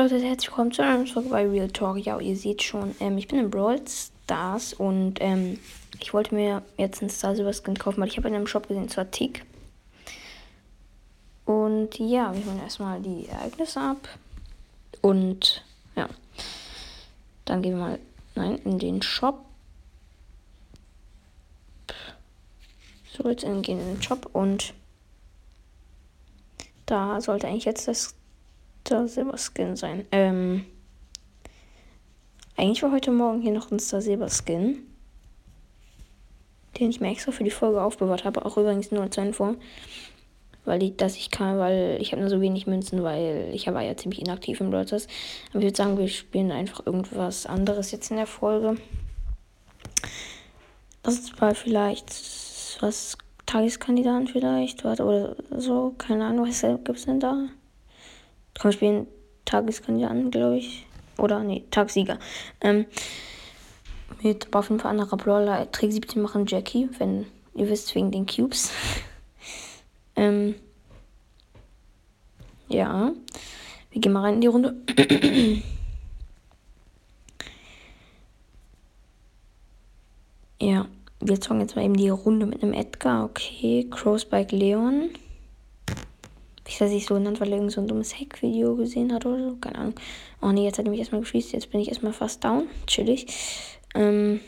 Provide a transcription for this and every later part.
Leute, herzlich willkommen zu einer Folge bei Real Talk. Ja, ihr seht schon, ähm, ich bin in Brawl Stars und ähm, ich wollte mir jetzt einen Star Silver Skin kaufen, weil ich habe in einem Shop gesehen, zwar Tick. Und ja, wir holen erstmal die Ereignisse ab. Und ja, dann gehen wir mal nein, in den Shop. So, jetzt gehen wir in den Shop und da sollte eigentlich jetzt das Star Silber Skin sein. Ähm, eigentlich war heute Morgen hier noch ein Star Silber Skin, den ich mir extra für die Folge aufbewahrt habe. Auch übrigens nur zur Info, weil ich, dass ich kann, weil ich habe nur so wenig Münzen, weil ich war ja ziemlich inaktiv im Brawlers. Aber ich würde sagen, wir spielen einfach irgendwas anderes jetzt in der Folge. Das war vielleicht was Tageskandidaten vielleicht oder so, keine Ahnung, was gibt es denn da? Komm, spielen Tageskandidaten, glaube ich. Oder, nee, Tagsieger. Ähm, mit aber auf jeden Fall anderer Brawler. Trick 17 machen Jackie, wenn ihr wisst, wegen den Cubes. ähm, ja. Wir gehen mal rein in die Runde. ja, wir zocken jetzt mal eben die Runde mit einem Edgar. Okay, Crowspike Leon. Ich weiß nicht so genannt, weil er irgend so ein dummes Hack-Video gesehen hat oder so. Keine Ahnung. Oh nee, jetzt hat er mich erstmal geschießt. Jetzt bin ich erstmal fast down. Chillig. Ähm,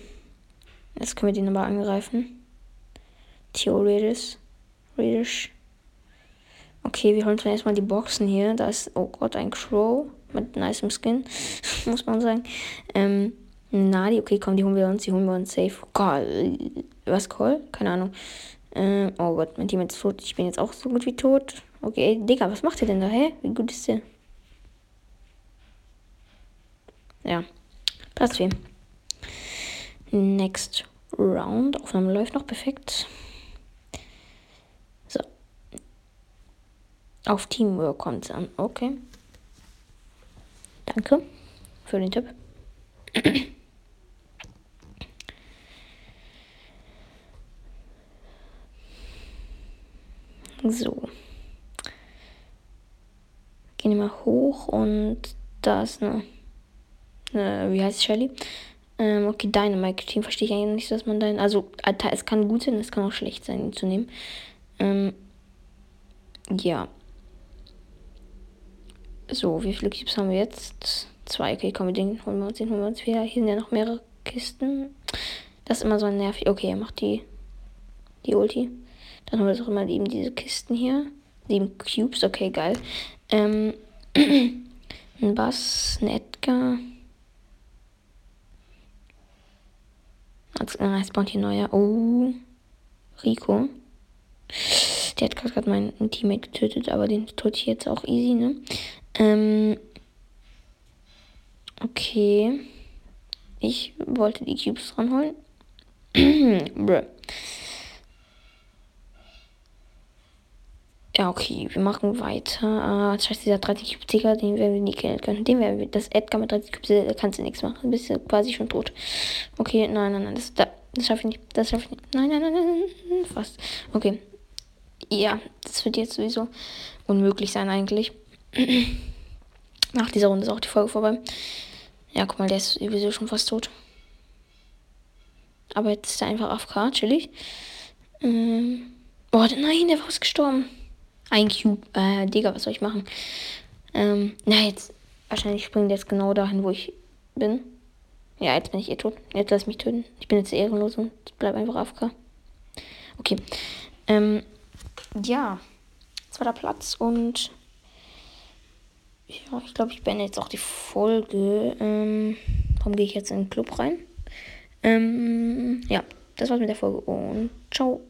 jetzt können wir den aber angreifen. Theoretisch. Theoretisch. Okay, wir holen uns erstmal die Boxen hier. Da ist, oh Gott, ein Crow mit nice Skin, muss man sagen. Ähm, Nadi, okay, komm, die holen wir uns, die holen wir uns safe. Call. Was Call? Keine Ahnung. Ähm, oh Gott, mein Team ist tot. Ich bin jetzt auch so gut wie tot. Okay, Digga, was macht ihr denn da? Hä? Wie gut ist der? Ja. Platz 4. Next Round. Aufnahme läuft noch perfekt. So. Auf Teamwork kommt es an. Okay. Danke für den Tipp. so. Gehen mal hoch und da ist eine, eine wie heißt Shelly? Ähm, okay, Dynamite Team verstehe ich eigentlich nicht, dass man dein. Also, es kann gut sein, es kann auch schlecht sein, ihn zu nehmen. Ähm, ja. So, wie viele Cubes haben wir jetzt? Zwei, okay, komm, den holen wir uns, den holen wir uns wieder. Hier sind ja noch mehrere Kisten. Das ist immer so nervig. Okay, er macht die, die Ulti. Dann haben wir doch immer eben diese Kisten hier. Sieben Cubes, okay, geil. Ähm, ein Bass, ein Edgar. Als äh, spawnt hier neuer. Oh. Rico. Der hat gerade meinen Teammate getötet, aber den tut ich jetzt auch easy, ne? Ähm. Okay. Ich wollte die Cubes ranholen. Bruh. Ja, okay, wir machen weiter. Äh, scheiße, dieser 30 Cube Tiger, den werden wir nie killen können. Den werden wir, das Edgar mit 30 Cube, da kannst du nichts machen. Du bist ja quasi schon tot. Okay, nein, nein, nein, das, das, das schaffe ich nicht. Das schaffe ich nicht. Nein, nein, nein, nein, nein, fast. Okay. Ja, das wird jetzt sowieso unmöglich sein eigentlich. Nach dieser Runde ist auch die Folge vorbei. Ja, guck mal, der ist sowieso schon fast tot. Aber jetzt ist er einfach AFK, chillig. Ähm. Oh, nein, der war gestorben. Ein Cube. Äh, Digga, was soll ich machen? Ähm, na, jetzt. Wahrscheinlich springt jetzt genau dahin, wo ich bin. Ja, jetzt bin ich eh tot. Jetzt lass mich töten. Ich bin jetzt ehrenlos und bleib einfach AFK. Okay. Ähm, ja. Zweiter Platz und. Ja, ich glaube, ich beende jetzt auch die Folge. Ähm, warum gehe ich jetzt in den Club rein? Ähm, ja, das war's mit der Folge und ciao.